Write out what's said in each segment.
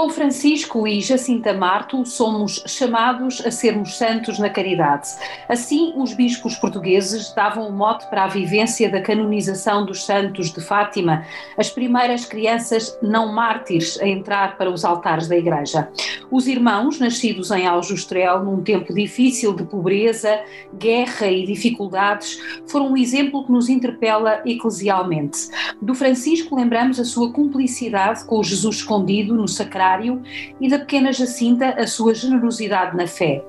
Com Francisco e Jacinta Marto, somos chamados a sermos santos na caridade. Assim, os bispos portugueses davam o mote para a vivência da canonização dos santos de Fátima, as primeiras crianças não mártires a entrar para os altares da Igreja. Os irmãos, nascidos em Aljustrel, num tempo difícil de pobreza, guerra e dificuldades, foram um exemplo que nos interpela eclesialmente. Do Francisco lembramos a sua cumplicidade com o Jesus escondido no sacrário e da pequena Jacinta a sua generosidade na fé.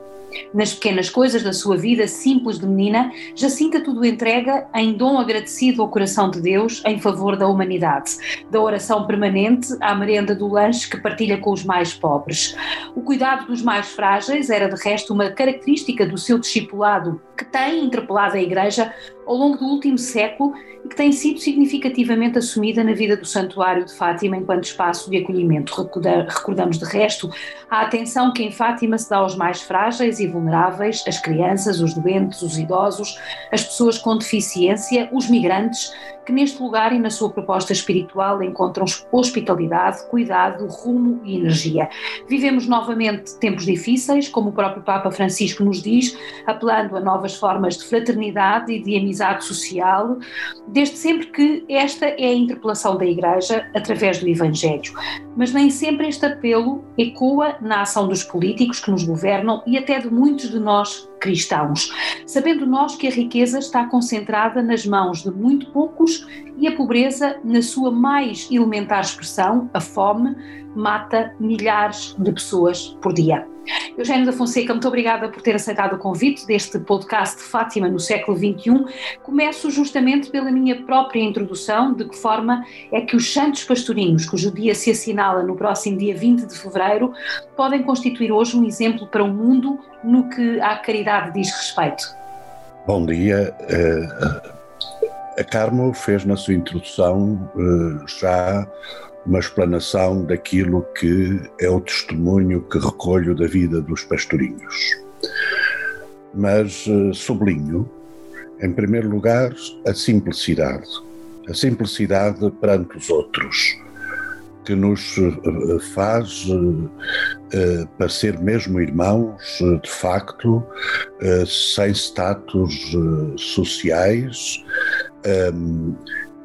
Nas pequenas coisas da sua vida simples de menina, Jacinta tudo entrega em dom agradecido ao coração de Deus em favor da humanidade, da oração permanente à merenda do lanche que partilha com os mais pobres. O cuidado dos mais frágeis era de resto uma característica do seu discipulado, que tem interpelado a Igreja ao longo do último século e que tem sido significativamente assumida na vida do Santuário de Fátima enquanto espaço de acolhimento. Recordamos de resto a atenção que em Fátima se dá aos mais frágeis e vulneráveis, as crianças, os doentes, os idosos, as pessoas com deficiência, os migrantes, que neste lugar e na sua proposta espiritual encontram hospitalidade, cuidado, rumo e energia. Vivemos novamente tempos difíceis, como o próprio Papa Francisco nos diz, apelando a novas formas de fraternidade e de amizade social, desde sempre que esta é a interpelação da Igreja através do Evangelho. Mas nem sempre este apelo ecoa na ação dos políticos que nos governam e até de muitos de nós cristãos, sabendo nós que a riqueza está concentrada nas mãos de muito poucos e a pobreza, na sua mais elementar expressão, a fome, mata milhares de pessoas por dia. Eugênio da Fonseca, muito obrigada por ter aceitado o convite deste podcast de Fátima no século XXI. Começo justamente pela minha própria introdução, de que forma é que os Santos Pastorinhos, cujo dia se assinala no próximo dia 20 de fevereiro, podem constituir hoje um exemplo para o mundo no que à caridade diz respeito. Bom dia. Eh, a Carmo fez na sua introdução eh, já uma explanação daquilo que é o testemunho que recolho da vida dos pastorinhos. Mas eh, sublinho, em primeiro lugar, a simplicidade. A simplicidade perante os outros, que nos eh, faz parecer mesmo irmãos, de facto, sem status sociais, um,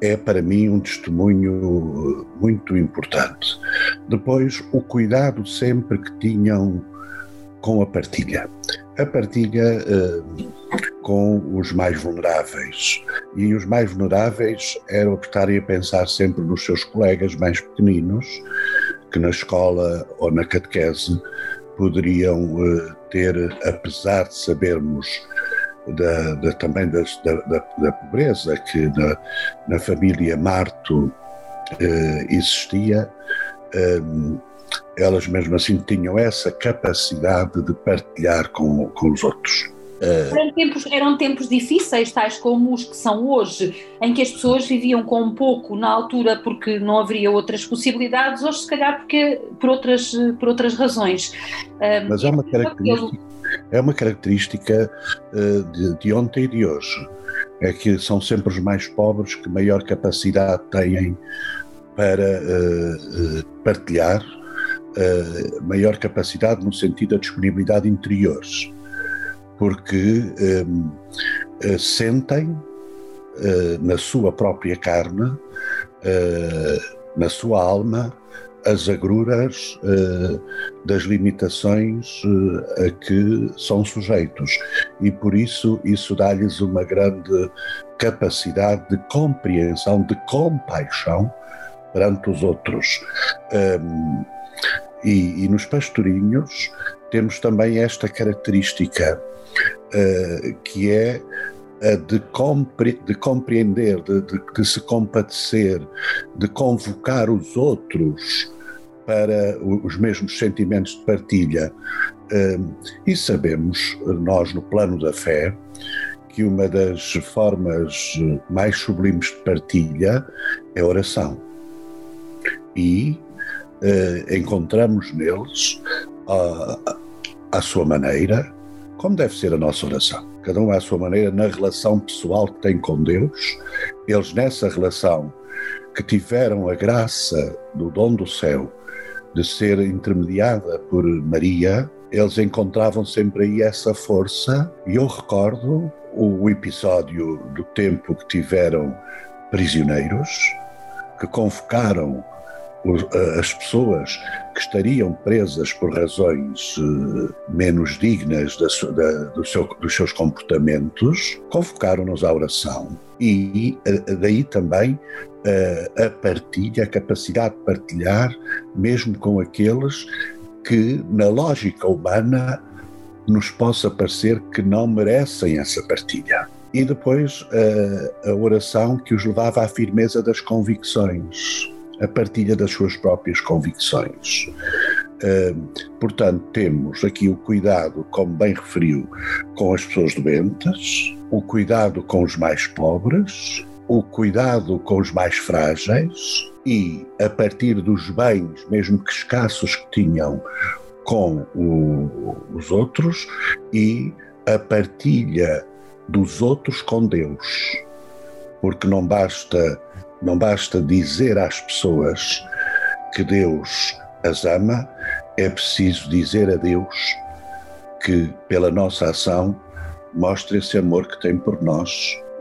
é para mim um testemunho muito importante. Depois, o cuidado sempre que tinham com a partilha. A partilha uh, com os mais vulneráveis. E os mais vulneráveis eram estarem a pensar sempre nos seus colegas mais pequeninos, que na escola ou na catequese poderiam uh, ter, apesar de sabermos da, da, também das, da, da, pobreza que na, na família Marto eh, existia, eh, elas mesmo assim tinham essa capacidade de partilhar com, com os outros. Eh, eram tempos, eram tempos difíceis, tais como os que são hoje, em que as pessoas viviam com um pouco na altura porque não haveria outras possibilidades, ou se calhar porque, por, outras, por outras razões. Mas há uma característica é uma característica uh, de, de, ontem e de hoje. É que são sempre os mais pobres que maior capacidade têm para uh, partilhar, maior capacidade no sentido da disponibilidade interior, porque um, sentem na sua própria carne, na sua alma, as agruras das limitações a que são sujeitos e por isso isso dá-lhes uma grande capacidade de compreensão, de compaixão perante os outros. Um, e, e, nos pastorinhos temos também esta característica uh, que é de, compre, de compreender, de, de, de, se compadecer, de convocar os outros para os mesmos sentimentos de partilha. Hum, e sabemos, nós no plano da fé, que uma das formas mais sublimes de partilha é a oração. E uh, encontramos neles, à sua maneira, como deve ser a nossa oração. Cada um à sua maneira, na relação pessoal que tem com Deus, eles nessa relação que tiveram a graça do dom do céu de ser intermediada por Maria, eles encontravam sempre aí essa força. E eu recordo o episódio do tempo que tiveram prisioneiros, que convocaram as pessoas que estariam presas por razões eh, menos dignas da, da, do seu, dos seus comportamentos, convocaram-nos à oração. E eh, daí também a partilha, a capacidade de partilhar, mesmo com aqueles que, na lógica humana, nos possa parecer que não merecem essa partilha. E depois a, a oração que os levava à firmeza das convicções a partilha das suas próprias convicções. Portanto, temos aqui o cuidado, como bem referiu, com as pessoas doentes, o cuidado com os mais pobres, o cuidado com os mais frágeis e, a partir dos bens, mesmo que escassos que tinham, com o, os outros e a partilha dos outros com Deus. Porque não basta não basta dizer às pessoas que Deus as ama, é preciso dizer a Deus que, pela nossa ação, mostra esse amor que tem por nós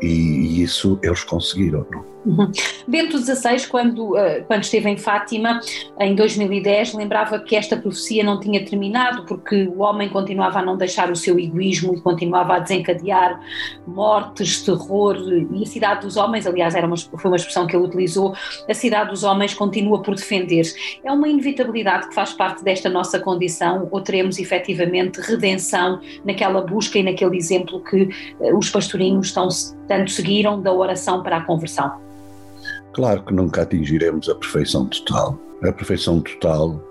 e, e isso eles conseguiram. Não? Uhum. Bento XVI, quando, uh, quando esteve em Fátima, em 2010, lembrava que esta profecia não tinha terminado porque o homem continuava a não deixar o seu egoísmo e continuava a desencadear mortes, terror e a cidade dos homens, aliás, era uma, foi uma expressão que ele utilizou, a cidade dos homens continua por defender. É uma inevitabilidade que faz parte desta nossa condição ou teremos efetivamente redenção naquela busca e naquele exemplo que uh, os pastorinhos tão, tanto seguiram da oração para a conversão? Claro que nunca atingiremos a perfeição total. A perfeição total,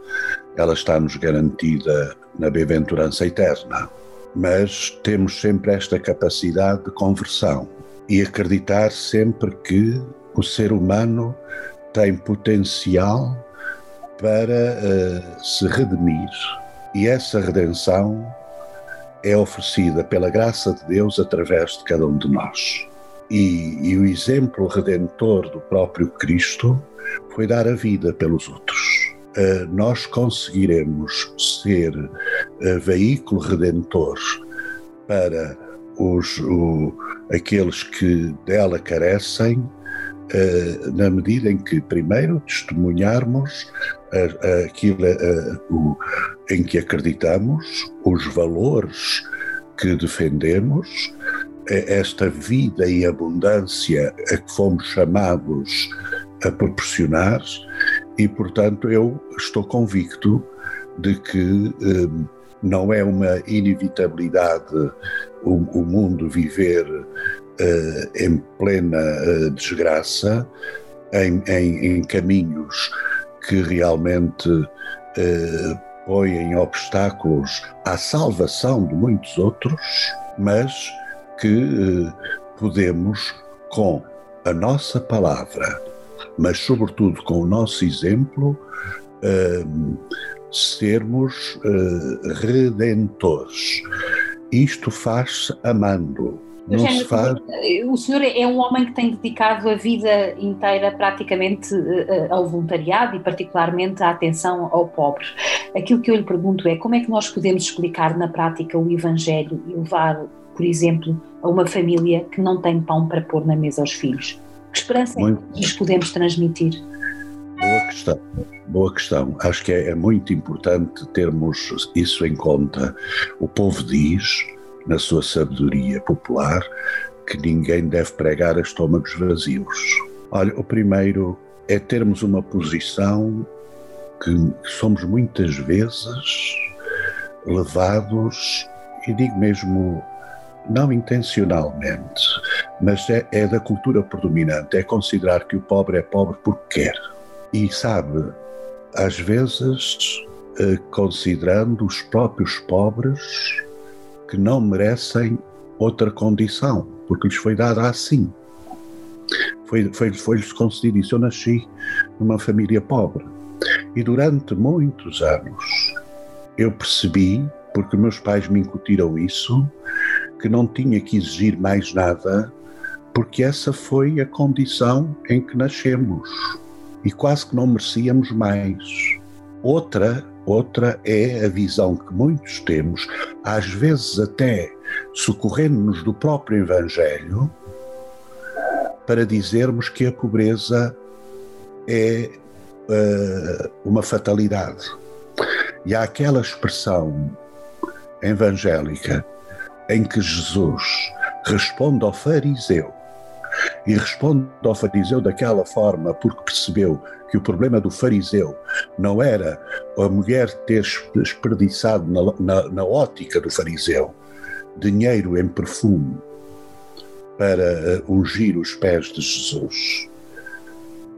ela está-nos garantida na bem-aventurança eterna. Mas temos sempre esta capacidade de conversão e acreditar sempre que o ser humano tem potencial para uh, se redimir. E essa redenção é oferecida pela graça de Deus através de cada um de nós. E, e, o exemplo redentor do próprio Cristo foi dar a vida pelos outros. Uh, nós conseguiremos ser uh, veículo redentor para os, o, aqueles que dela carecem, uh, na medida em que, primeiro, testemunharmos aquilo o, em que acreditamos, os valores que defendemos, esta vida e abundância a que fomos chamados a proporcionar, e portanto eu estou convicto de que eh, não é uma inevitabilidade o, o mundo viver eh, em plena eh, desgraça, em, em, em, caminhos que realmente eh, põem obstáculos à salvação de muitos outros, mas que eh, podemos, com a nossa palavra, mas sobretudo com o nosso exemplo, eh, sermos eh, redentores. Isto faz amando. Não se faz... O senhor é um homem que tem dedicado a vida inteira praticamente ao voluntariado e particularmente à atenção ao pobre. Aquilo que eu lhe pergunto é como é que nós podemos explicar na prática o Evangelho e levar por exemplo, a uma família que não tem pão para pôr na mesa aos filhos? Que esperança muito, é que lhes podemos transmitir? Boa questão, boa questão. Acho que é, é muito importante termos isso em conta. O povo diz, na sua sabedoria popular, que ninguém deve pregar a estômagos vazios. Olha, o primeiro é termos uma posição que somos muitas vezes levados, e digo mesmo não intencionalmente, mas é, é, da cultura predominante, é considerar que o pobre é pobre porque quer. E sabe, às vezes, eh, considerando os próprios pobres que não merecem outra condição, porque lhes foi dada assim. Foi-lhes foi, foi concedido isso. Eu nasci numa família pobre. E durante muitos anos eu percebi, porque meus pais me incutiram isso, que não tinha que exigir mais nada, porque essa foi a condição em que nascemos e quase que não merecíamos mais. Outra, outra é a visão que muitos temos, às vezes até socorrendo-nos do próprio Evangelho, para dizermos que a pobreza é uh, uma fatalidade. E há aquela expressão evangélica em que Jesus responde ao fariseu. E responde ao fariseu daquela forma porque percebeu que o problema do fariseu não era a mulher ter desperdiçado na, na, na ótica do fariseu dinheiro em perfume para eh, ungir os pés de Jesus.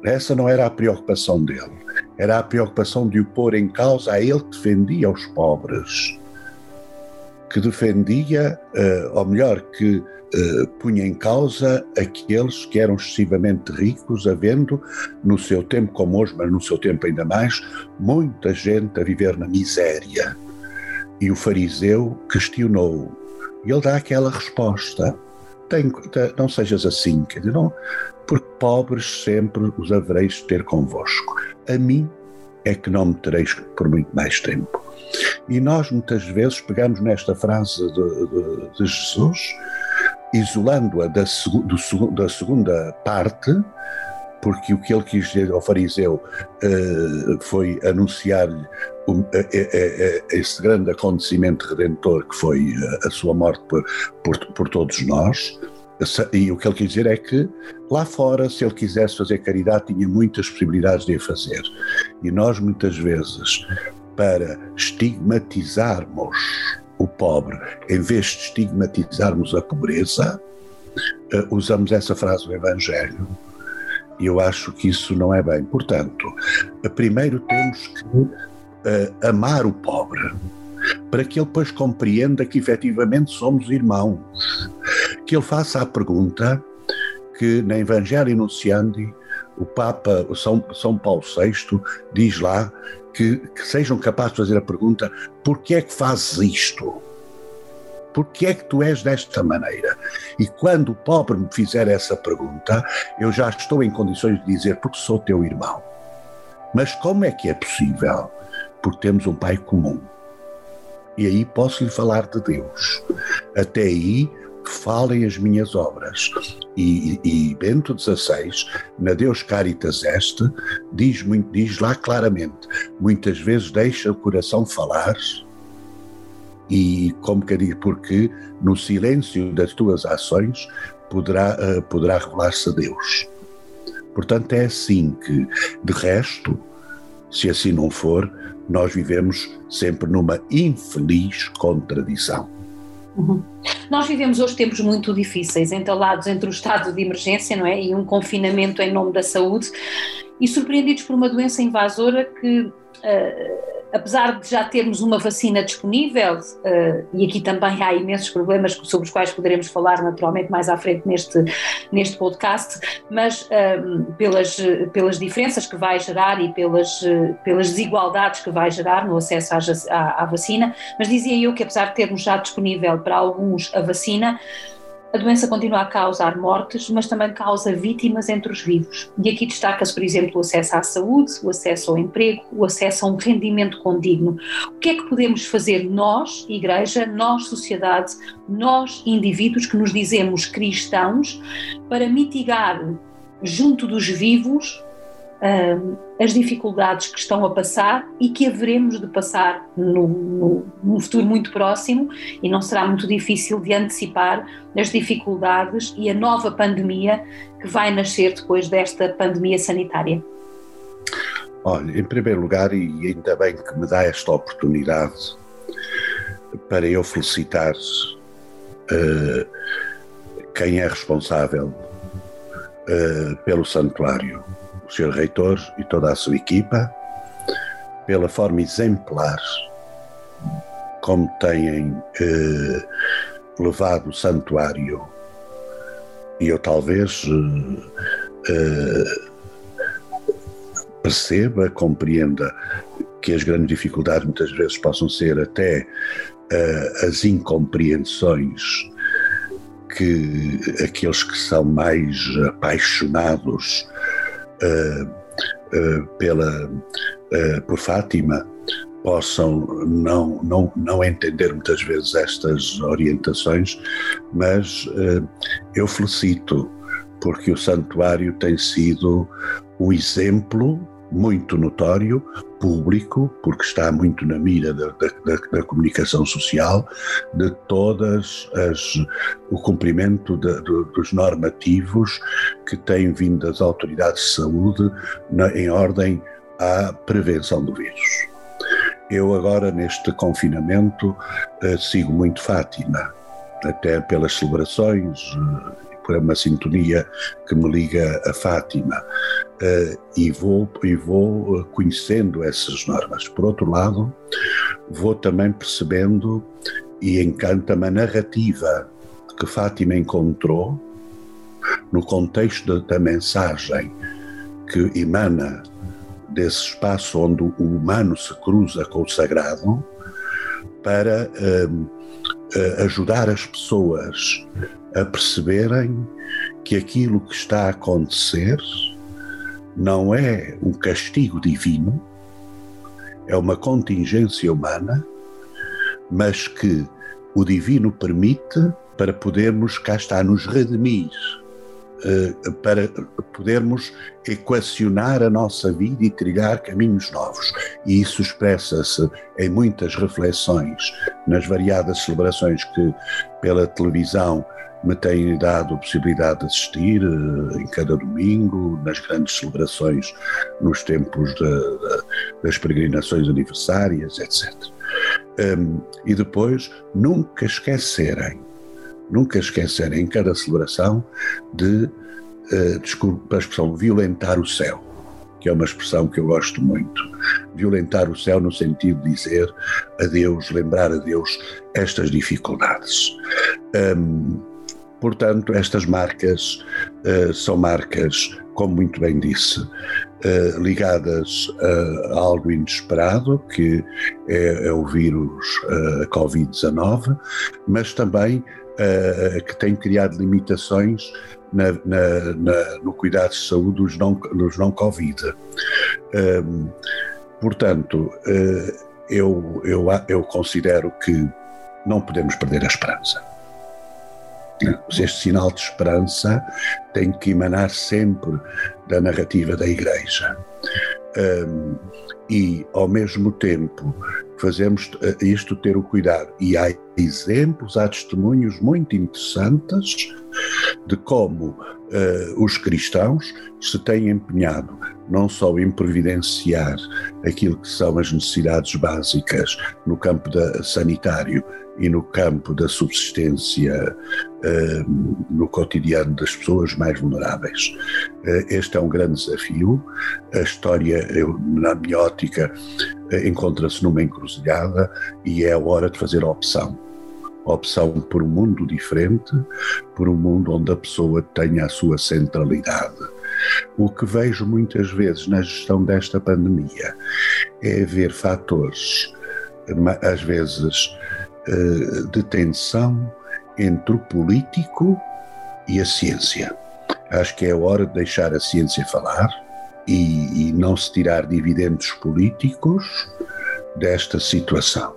Essa não era a preocupação dele, era a preocupação de o pôr em causa a ele que defendia os pobres, que defendia, uh, ou melhor, que uh, punha em causa aqueles que eram excessivamente ricos, havendo, no seu tempo como hoje, mas no seu tempo ainda mais, muita gente a viver na miséria. E o fariseu questionou, e ele dá aquela resposta tem, não sejas assim, quer dizer, não, porque pobres sempre os havereis de ter convosco. A mim é que não me tereis por muito mais tempo. E nós muitas vezes pegamos nesta frase de, de, de Jesus, isolando-a da, do, da segunda parte, porque o que ele quis dizer ao fariseu uh, foi anunciar-lhe um, esse grande acontecimento redentor que foi a sua morte por, por, por todos nós. E o que ele quis dizer é que lá fora, se ele quisesse fazer caridade, tinha muitas possibilidades de a fazer. E nós, muitas vezes, para estigmatizarmos o pobre, em vez de estigmatizarmos a pobreza, uh, usamos essa frase do Evangelho e eu acho que isso não é bem. Portanto, primeiro temos que uh, amar o pobre, para que ele depois compreenda que efetivamente somos irmãos. Que ele faça a pergunta que na Evangelho Nunciandi o Papa São, São Paulo VI diz lá que, que sejam capazes de fazer a pergunta: por que é que fazes isto? Porque é que tu és desta maneira? E quando o pobre me fizer essa pergunta, eu já estou em condições de dizer, porque sou teu irmão. Mas como é que é possível? Porque temos um pai comum. E aí posso lhe falar de Deus. Até aí, falem as minhas obras. E, e, Bento XVI, na Deus Caritas Est, diz, muito, diz lá claramente: muitas vezes deixa o coração falar e como que diz, porque no silêncio das tuas ações poderá, uh, poderá revelar-se Deus. Portanto, é assim que, de resto, se assim não for, nós vivemos sempre numa infeliz contradição. Uhum. Nós vivemos hoje tempos muito difíceis, entalados entre o estado de emergência não é? e um confinamento em nome da saúde, e surpreendidos por uma doença invasora que. Uh, apesar de já termos uma vacina disponível, uh, e aqui também há imensos problemas sobre os quais poderemos falar naturalmente mais à frente neste, neste podcast, mas uh, pelas, pelas diferenças que vai gerar e pelas, uh, pelas desigualdades que vai gerar no acesso à, à, à vacina, mas dizia eu que apesar de termos já disponível para alguns a vacina, a doença continua a causar mortes, mas também causa vítimas entre os vivos. E aqui destaca-se, por exemplo, o acesso à saúde, o acesso ao emprego, o acesso a um rendimento condigno. O que é que podemos fazer nós, Igreja, nós, sociedade, nós, indivíduos que nos dizemos cristãos, para mitigar junto dos vivos uh, as dificuldades que estão a passar e que haveremos de passar no, futuro muito próximo e não será muito difícil de antecipar as dificuldades e a nova pandemia que vai nascer depois desta pandemia sanitária. Olha, em primeiro lugar, e ainda bem que me dá esta oportunidade para eu felicitar uh, quem é responsável uh, pelo santuário o Sr. Reitor e toda a sua equipa, pela forma exemplar como têm eh, levado o santuário. E eu talvez eh, eh, perceba, compreenda que as grandes dificuldades muitas vezes possam ser até eh, as incompreensões que aqueles que são mais apaixonados pela, uh, por Fátima possam não, não, não entender muitas vezes estas orientações, mas eu felicito, porque o santuário tem sido o exemplo muito notório, público, porque está muito na mira da, da, da comunicação social, de todas as o cumprimento de, de, dos normativos que têm vindo das autoridades de saúde na, em ordem à prevenção do vírus. Eu agora neste confinamento eh, sigo muito Fátima, até pelas celebrações, eh, por uma sintonia que me liga a Fátima uh, e vou, e vou conhecendo essas normas. Por outro lado, vou também percebendo e encanta-me a narrativa que Fátima encontrou no contexto da, mensagem que emana desse espaço onde o humano se cruza com o sagrado para uh, ajudar as pessoas a perceberem que aquilo que está a acontecer não é um castigo divino, é uma contingência humana, mas que o divino permite para podermos, cá está, nos redimir, eh, para podermos equacionar a nossa vida e trilhar caminhos novos. E isso expressa-se em muitas reflexões, nas variadas celebrações que pela televisão me têm dado a possibilidade de assistir uh, em cada domingo, nas grandes celebrações, nos tempos de, de, das peregrinações aniversárias, etc. Um, e depois, nunca esquecerem, nunca esquecerem em cada celebração de, uh, desculpa a expressão, violentar o céu que é uma expressão que eu gosto muito. Violentar o céu no sentido de dizer a Deus, lembrar a Deus estas dificuldades. Um, Portanto, estas marcas uh, são marcas, como muito bem disse, uh, ligadas a, algo inesperado, que é, é o vírus uh, Covid-19, mas também que tem criado limitações na, na, na, no cuidado de saúde dos não, dos não. Um, portanto, eu, eu, eu considero que não podemos perder a esperança este sinal de esperança tem que emanar sempre da narrativa da Igreja. Um, e, ao mesmo tempo, fazemos eh, isto ter o cuidado. E há exemplos, há testemunhos muito interessantes de como uh, os cristãos se têm empenhado não só em providenciar aquilo que são as necessidades básicas no campo da, sanitário e no campo da subsistência uh, no cotidiano das pessoas mais vulneráveis. Uh, este é um grande desafio. A história, eu, na minha ótica, encontra-se numa encruzilhada e é a hora de fazer a opção opção por um mundo diferente, por um mundo onde a pessoa tenha a sua centralidade. O que vejo muitas vezes na gestão desta pandemia é haver fatores, às vezes, eh, de tensão entre o político e a ciência. Acho que é hora de deixar a ciência falar e, e não se tirar dividendos políticos desta situação.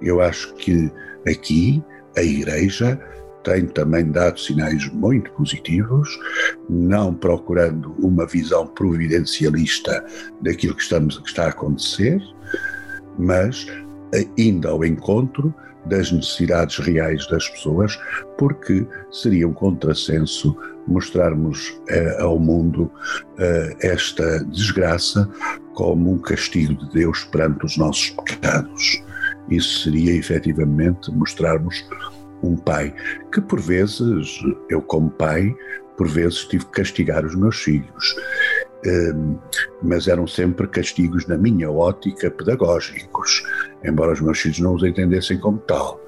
Eu acho que Aqui, a Igreja tem também dado sinais muito positivos, não procurando uma visão providencialista daquilo que, estamos, que está a acontecer, mas indo ao encontro das necessidades reais das pessoas, porque seria um contrassenso mostrarmos eh, ao mundo eh, esta desgraça como um castigo de Deus perante os nossos pecados. Isso seria efetivamente mostrarmos um pai que, por vezes, eu, como pai, por vezes tive que castigar os meus filhos. Um, mas eram sempre castigos, na minha ótica, pedagógicos, embora os meus filhos não os entendessem como tal.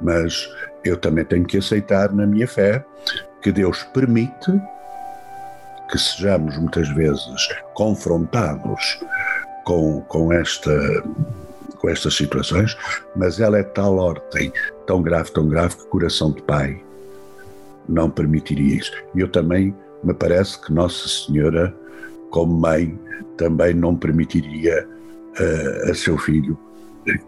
Mas eu também tenho que aceitar, na minha fé, que Deus permite que sejamos muitas vezes confrontados com, com esta com estas situações, mas ela é tal ordem, tão grave, tão grave, que coração de pai não permitiria isso. E eu também, me parece que Nossa Senhora como mãe, também não permitiria uh, a seu filho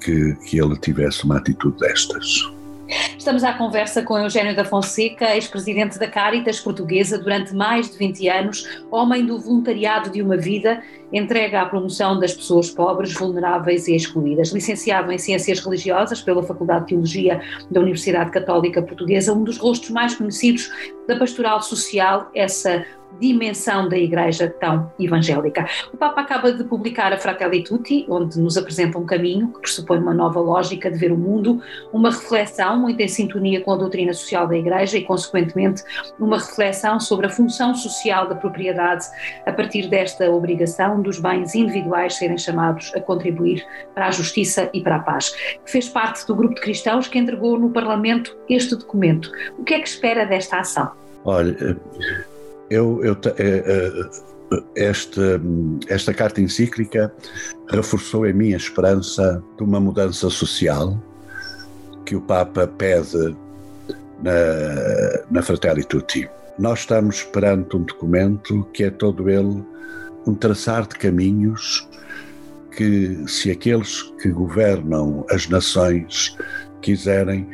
que, que ele tivesse uma atitude destas. Estamos à conversa com Eugênio da Fonseca, ex-presidente da Caritas portuguesa durante mais de 20 anos, homem do voluntariado de uma vida, entrega à promoção das pessoas pobres, vulneráveis e excluídas. Licenciado em Ciências Religiosas pela Faculdade de Teologia da Universidade Católica Portuguesa, um dos rostos mais conhecidos da pastoral social, essa dimensão da Igreja tão evangélica. O Papa acaba de publicar a Fratelli Tutti, onde nos apresenta um caminho que pressupõe uma nova lógica de ver o mundo, uma reflexão muito em sintonia com a doutrina social da Igreja e, consequentemente, uma reflexão sobre a função social da propriedade a partir desta obrigação dos bens individuais serem chamados a contribuir para a justiça e para a paz. Fez parte do grupo de cristãos que entregou no Parlamento este documento. O que é que espera desta ação? Olha, eu, eu eh, eh, esta, esta carta encíclica reforçou em mim a esperança de uma mudança social que o Papa pede na, na Fratelli Tutti. Nós estamos perante um documento que é todo ele um traçar de caminhos que, se aqueles que governam as nações quiserem,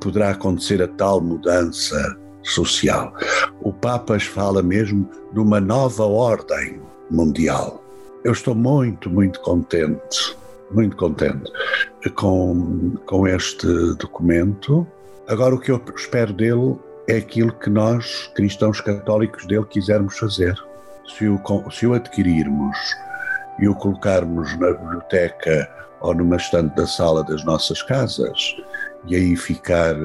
poderá acontecer a tal mudança social. O Papa fala mesmo de uma nova ordem mundial. Eu estou muito, muito contente, muito contente com, com este documento. Agora, o que eu espero dele é aquilo que nós, cristãos católicos, dele quisermos fazer. Se o, se o adquirirmos e o colocarmos na biblioteca ou numa estante da sala das nossas casas e aí ficar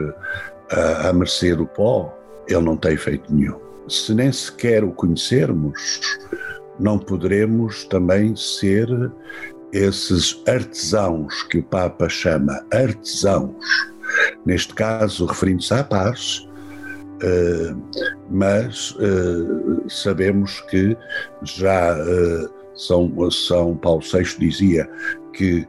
a, a mercê do pó, ele não tem feito nenhum. Se nem sequer o conhecermos, não poderemos também ser esses artesãos que o Papa chama artesãos, neste caso referindo-se à paz, eh, mas eh, sabemos que já eh, São, São Paulo VI dizia que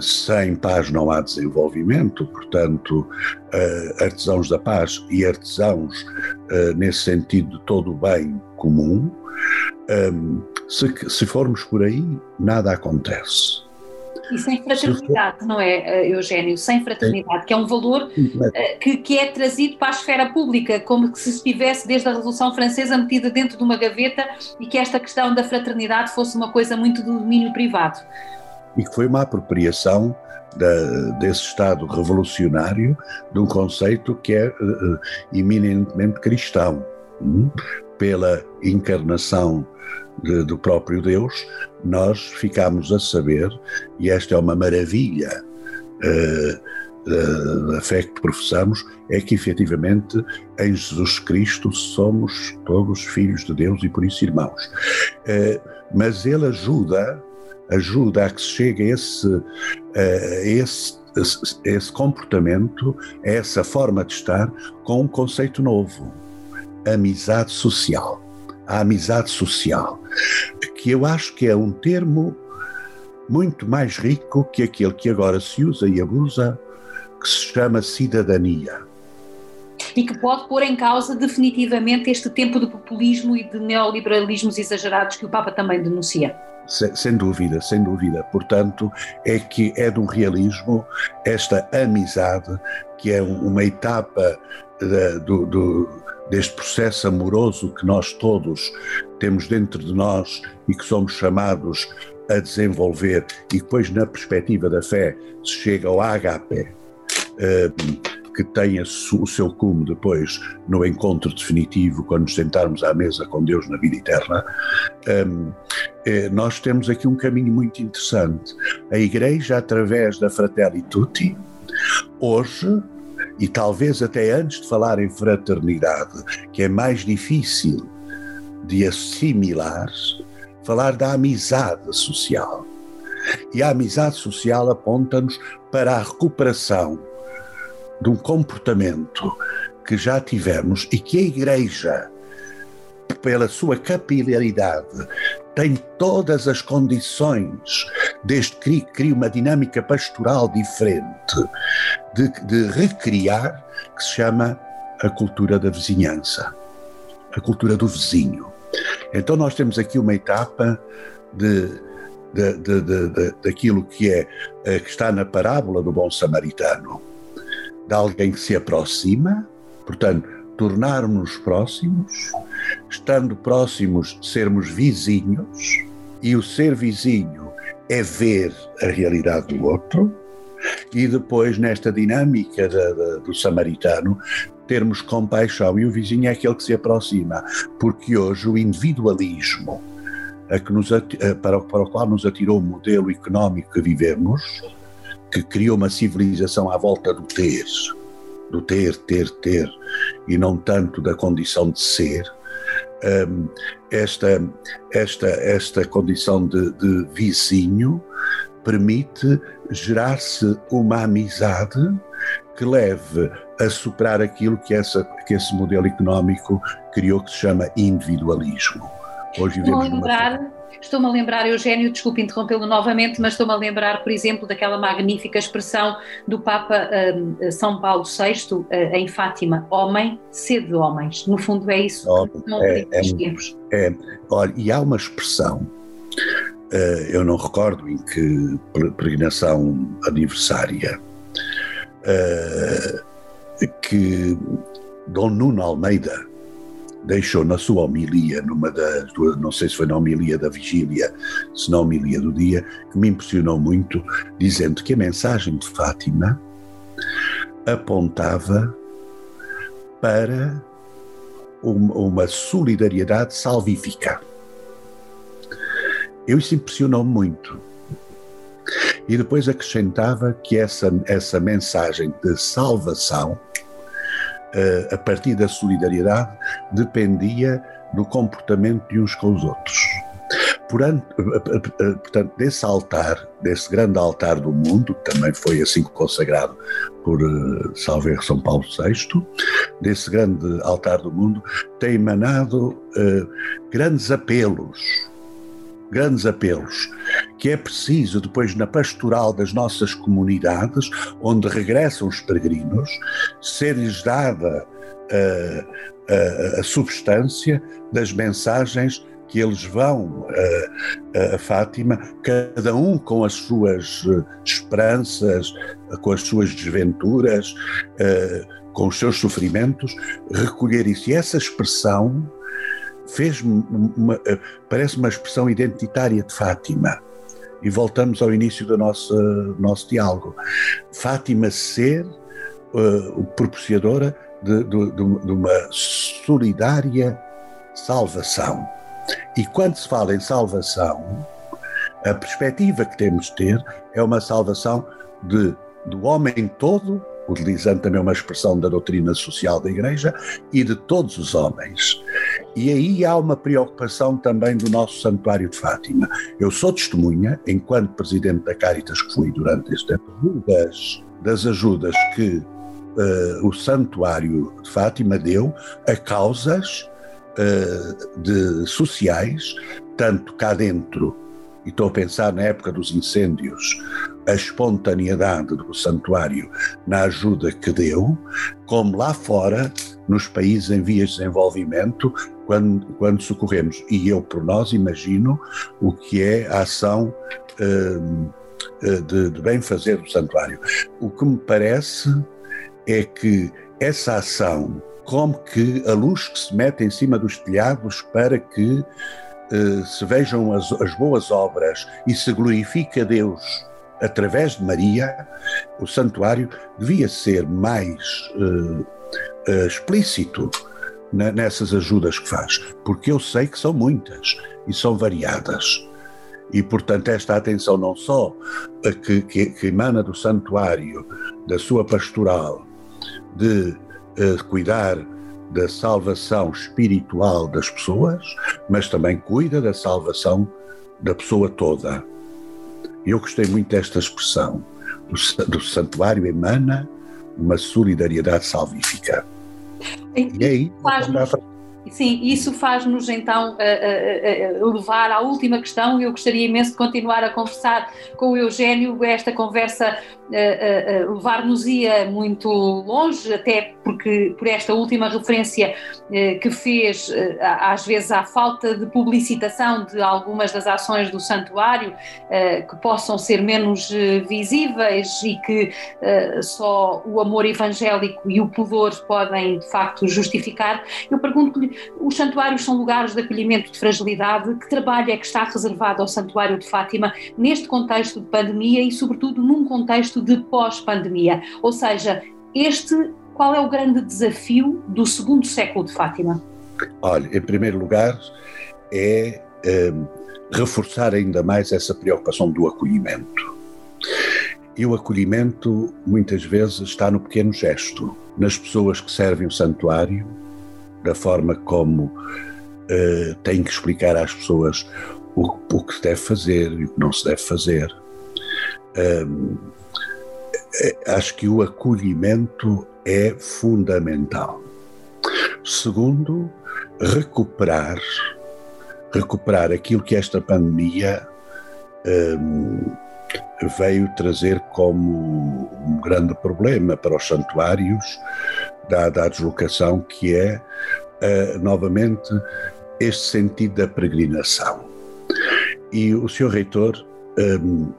sem paz não há desenvolvimento, portanto, uh, artesãos da paz e artesãos uh, nesse sentido de todo o bem comum, um, se, se formos por aí, nada acontece. E sem fraternidade, não é, eh, Eugênio? Sem fraternidade, que é um valor que, que é trazido para a esfera pública, como se estivesse desde a Revolução Francesa metida dentro de uma gaveta e que esta questão da fraternidade fosse uma coisa muito do domínio privado e que foi uma apropriação da, desse Estado revolucionário de um conceito que é uh, eminentemente cristão. Hum? Pela encarnação de, do próprio Deus, nós ficamos a saber, e esta é uma maravilha uh, da fé que professamos, é que efetivamente em Jesus Cristo somos todos filhos de Deus e por isso irmãos. Uh, mas ele ajuda ajuda a que se chegue a esse, a esse, a esse comportamento, a essa forma de estar, com um conceito novo: amizade social. A amizade social, que eu acho que é um termo muito mais rico que aquele que agora se usa e abusa, que se chama cidadania. E que pode pôr em causa definitivamente este tempo de populismo e de neoliberalismos exagerados que o Papa também denuncia. Sem dúvida, sem dúvida. Portanto, é que é um realismo esta amizade, que é uma etapa do, do, deste processo amoroso que nós todos temos dentro de nós e que somos chamados a desenvolver, e depois, na perspectiva da fé, se chega ao. Um, que tenha o seu cume depois no encontro definitivo, quando nos sentarmos à mesa com Deus na vida eterna, um, é, nós temos aqui um caminho muito interessante. A Igreja, através da Fratelli Tutti, hoje, e talvez até antes de falar em fraternidade, que é mais difícil de assimilar, falar da amizade social. E a amizade social aponta-nos para a recuperação de um comportamento que já tivemos e que a Igreja, pela sua capilaridade, tem todas as condições, desde que cria uma dinâmica pastoral diferente, de, de recriar, que se chama a cultura da vizinhança, a cultura do vizinho. Então nós temos aqui uma etapa de, de, de, de daquilo que é eh, que está na parábola do bom samaritano, de alguém que se aproxima, portanto, tornarmos próximos, estando próximos, sermos vizinhos, e o ser vizinho é ver a realidade do outro, e depois, nesta dinâmica do samaritano, termos compaixão. E o vizinho é aquele que se aproxima, porque hoje o individualismo a que nos, para, para o qual nos atirou o modelo económico que vivemos, que criou uma civilização à volta do ter, do ter, ter, ter, e não tanto da condição de ser, um, esta, esta, esta condição de, de vizinho permite gerar-se uma amizade que leve a superar aquilo que, essa, que esse modelo económico criou, que se chama individualismo. Hoje vivemos numa... estou-me a lembrar, Eugênio, desculpe interrompê-lo novamente, mas estou-me a lembrar, por exemplo, daquela magnífica expressão do Papa um, São Paulo VI uh, em Fátima: homem, sede de homens. No fundo, é isso. Oh, que não é, é, é, olha, e há uma expressão, uh, eu não recordo em que peregrinação aniversária, uh, que Dom Nuno Almeida deixou na sua homilia, numa das duas, não sei se foi na homilia da vigília, se na homilia do dia, que me impressionou muito, dizendo que a mensagem de Fátima apontava para uma, solidariedade salvífica. Eu isso impressionou-me muito. E depois acrescentava que essa, essa mensagem de salvação a partir da solidariedade, dependia do comportamento de uns com os outros. Eh, eh, portanto, desse altar, desse grande altar do mundo, que também foi assim consagrado por Salveiro São Paulo VI, desse grande altar do mundo, tem emanado grandes apelos grandes apelos, que é preciso depois na pastoral das nossas comunidades, onde regressam os peregrinos, ser-lhes dada a, a, a, substância das mensagens que eles vão a, a, Fátima, cada um com as suas eh, esperanças, com as suas desventuras, eh, com os seus sofrimentos, recolher isso. E essa expressão fez-me eh, parece uma expressão identitária de Fátima. E voltamos ao início do nosso, nosso diálogo. Fátima ser uh, propiciadora de, de, de, uma solidária salvação. E quando se fala em salvação, a perspectiva que temos de ter é uma salvação de, do homem todo utilizando também uma expressão da doutrina social da Igreja, e de todos os homens. E aí há uma preocupação também do nosso Santuário de Fátima. Eu sou testemunha, enquanto presidente da Caritas que fui durante este tempo, das, das ajudas que uh, o Santuário de Fátima deu a causas uh, de sociais, tanto cá dentro e estou a pensar na época dos incêndios, a espontaneidade do santuário na ajuda que deu, como lá fora, nos países em vias de desenvolvimento, quando, quando socorremos. E eu, por nós, imagino o que é a ação uh, de, de bem-fazer do santuário. O que me parece é que essa ação, como que a luz que se mete em cima dos telhados para que uh, se vejam as, as boas obras e se glorifica Deus através de Maria, o santuário devia ser mais uh, uh, explícito na, nessas ajudas que faz, porque eu sei que são muitas e são variadas. E, portanto, esta atenção não só que, que, que emana do santuário, da sua pastoral, de uh, cuidar da salvação espiritual das pessoas, mas também cuida da salvação da pessoa toda. Eu gostei muito desta expressão. Do, do santuário emana uma solidariedade salvífica. E, e aí, faz-nos Sim, isso faz-nos então uh, uh, uh, levar à última questão. Eu gostaria imenso de continuar a conversar com o Eugénio. Esta conversa levar-nos-ia muito longe, até porque por esta última referência que fez, às vezes, à falta de publicitação de algumas das ações do santuário, que possam ser menos visíveis e que só o amor evangélico e o pudor podem, de facto, justificar. Eu pergunto-lhe os santuários são lugares de acolhimento de fragilidade. Que trabalho é que está reservado ao Santuário de Fátima neste contexto de pandemia e, sobretudo, num contexto de pós-pandemia? Ou seja, este, qual é o grande desafio do segundo século de Fátima? Olha, em primeiro lugar, é um, reforçar ainda mais essa preocupação do acolhimento. E o acolhimento, muitas vezes, está no pequeno gesto, nas pessoas que servem o santuário, da forma como uh, tem que explicar às pessoas o, o, que se deve fazer e o que não se deve fazer. Um, acho que o acolhimento é fundamental. Segundo, recuperar, recuperar aquilo que esta pandemia um, veio trazer como um grande problema para os santuários, dada a deslocação, que é uh, novamente este sentido da peregrinação. E o Sr. Reitor um,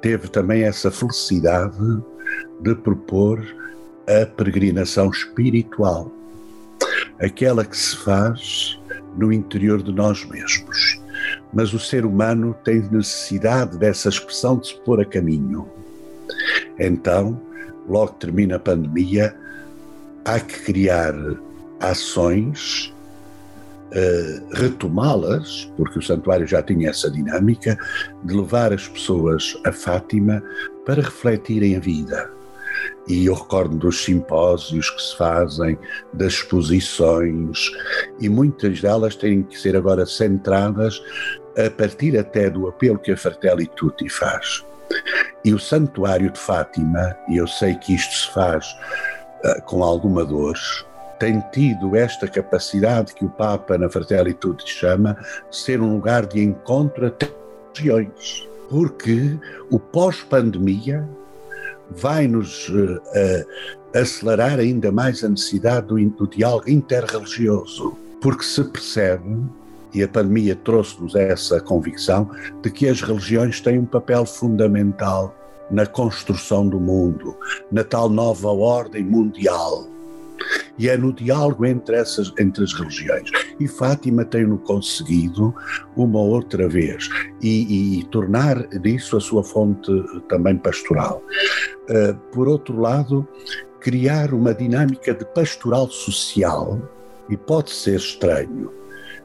teve também essa felicidade de propor a peregrinação espiritual, aquela que se faz no interior de nós mesmos. Mas o ser humano tem necessidade dessa expressão de se pôr a caminho. Então, logo termina a pandemia, há que criar ações, uh, retomá-las, porque o santuário já tinha essa dinâmica, de levar as pessoas a Fátima para refletirem a vida. E eu recordo dos simpósios que se fazem, das exposições, e muitas delas têm que ser agora centradas a partir até do apelo que a Fratelli Tutti faz. E o Santuário de Fátima, e eu sei que isto se faz com alguma dor, tem tido esta capacidade que o Papa na Fratelli Tutti chama de ser um lugar de encontro até regiões. Porque o pós-pandemia vai nos uh, uh, acelerar ainda mais a necessidade do, do diálogo interreligioso, porque se percebe e a pandemia trouxe-nos essa convicção de que as religiões têm um papel fundamental na construção do mundo, na tal nova ordem mundial. E é no diálogo entre, essas, entre as religiões. E Fátima tem-no conseguido uma outra vez e, e, tornar disso a sua fonte também pastoral. Uh, por outro lado, criar uma dinâmica de pastoral social, e pode ser estranho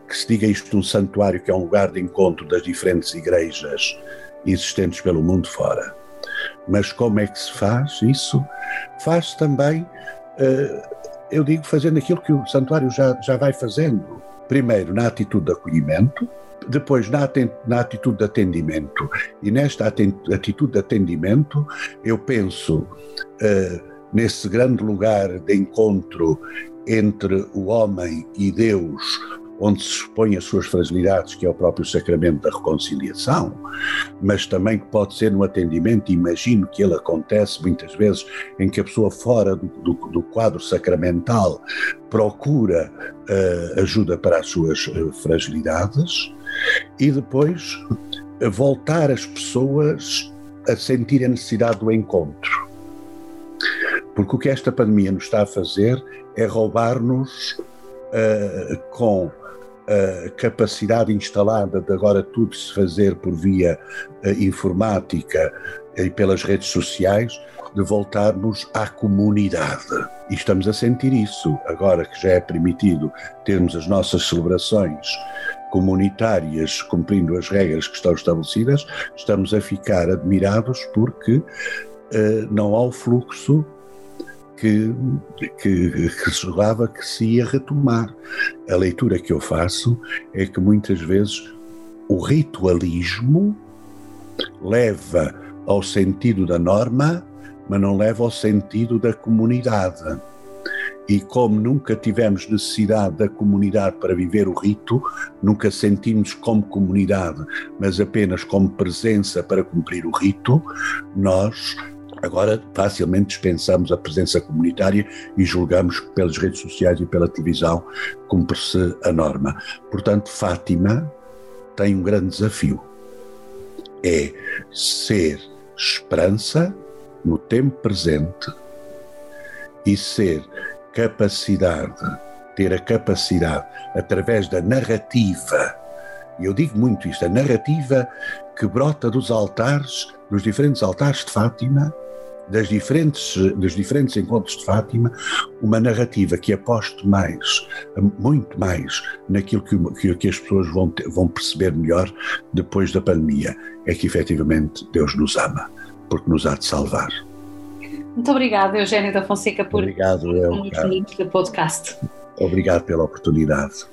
que se diga isto num santuário que é um lugar de encontro das diferentes igrejas existentes pelo mundo fora. Mas como é que se faz isso? Faz também uh, eu digo fazendo aquilo que o santuário já, já vai fazendo. Primeiro, na atitude de acolhimento, depois na, na atitude de atendimento. E nesta atitude de atendimento, eu penso uh, nesse grande lugar de encontro entre o homem e Deus, onde se expõe as suas fragilidades, que é o próprio sacramento da reconciliação, mas também que pode ser no atendimento, imagino que ele acontece muitas vezes em que a pessoa fora do, do, do quadro sacramental procura uh, ajuda para as suas uh, fragilidades e depois uh, voltar as pessoas a sentir a necessidade do encontro. Porque o que esta pandemia nos está a fazer é roubar-nos uh, com a capacidade instalada de agora tudo se fazer por via eh, informática e pelas redes sociais, de voltarmos à comunidade. E estamos a sentir isso, agora que já é permitido termos as nossas celebrações comunitárias cumprindo as regras que estão estabelecidas, estamos a ficar admirados porque uh, não há o fluxo que, que, que julgava que se ia retomar. A leitura que eu faço é que muitas vezes o ritualismo leva ao sentido da norma, mas não leva ao sentido da comunidade. e como nunca tivemos necessidade da comunidade para viver o rito, nunca sentimos como comunidade, mas apenas como presença para cumprir o rito, nós Agora, facilmente dispensamos a presença comunitária e julgamos pelas redes sociais e pela televisão cumpre-se a norma. Portanto, Fátima tem um grande desafio. É ser esperança no tempo presente e ser capacidade, ter a capacidade, através da narrativa, e eu digo muito isto, a narrativa que brota dos altares, dos diferentes altares de Fátima, das diferentes, dos diferentes encontros de Fátima, uma narrativa que aposte mais, muito mais, naquilo que, que as pessoas vão, ter, vão perceber melhor depois da pandemia, é que efetivamente Deus nos ama, porque nos há de salvar. Muito obrigada, Eugênio da Fonseca, por Obrigado, eu, podcast. Obrigado pela oportunidade.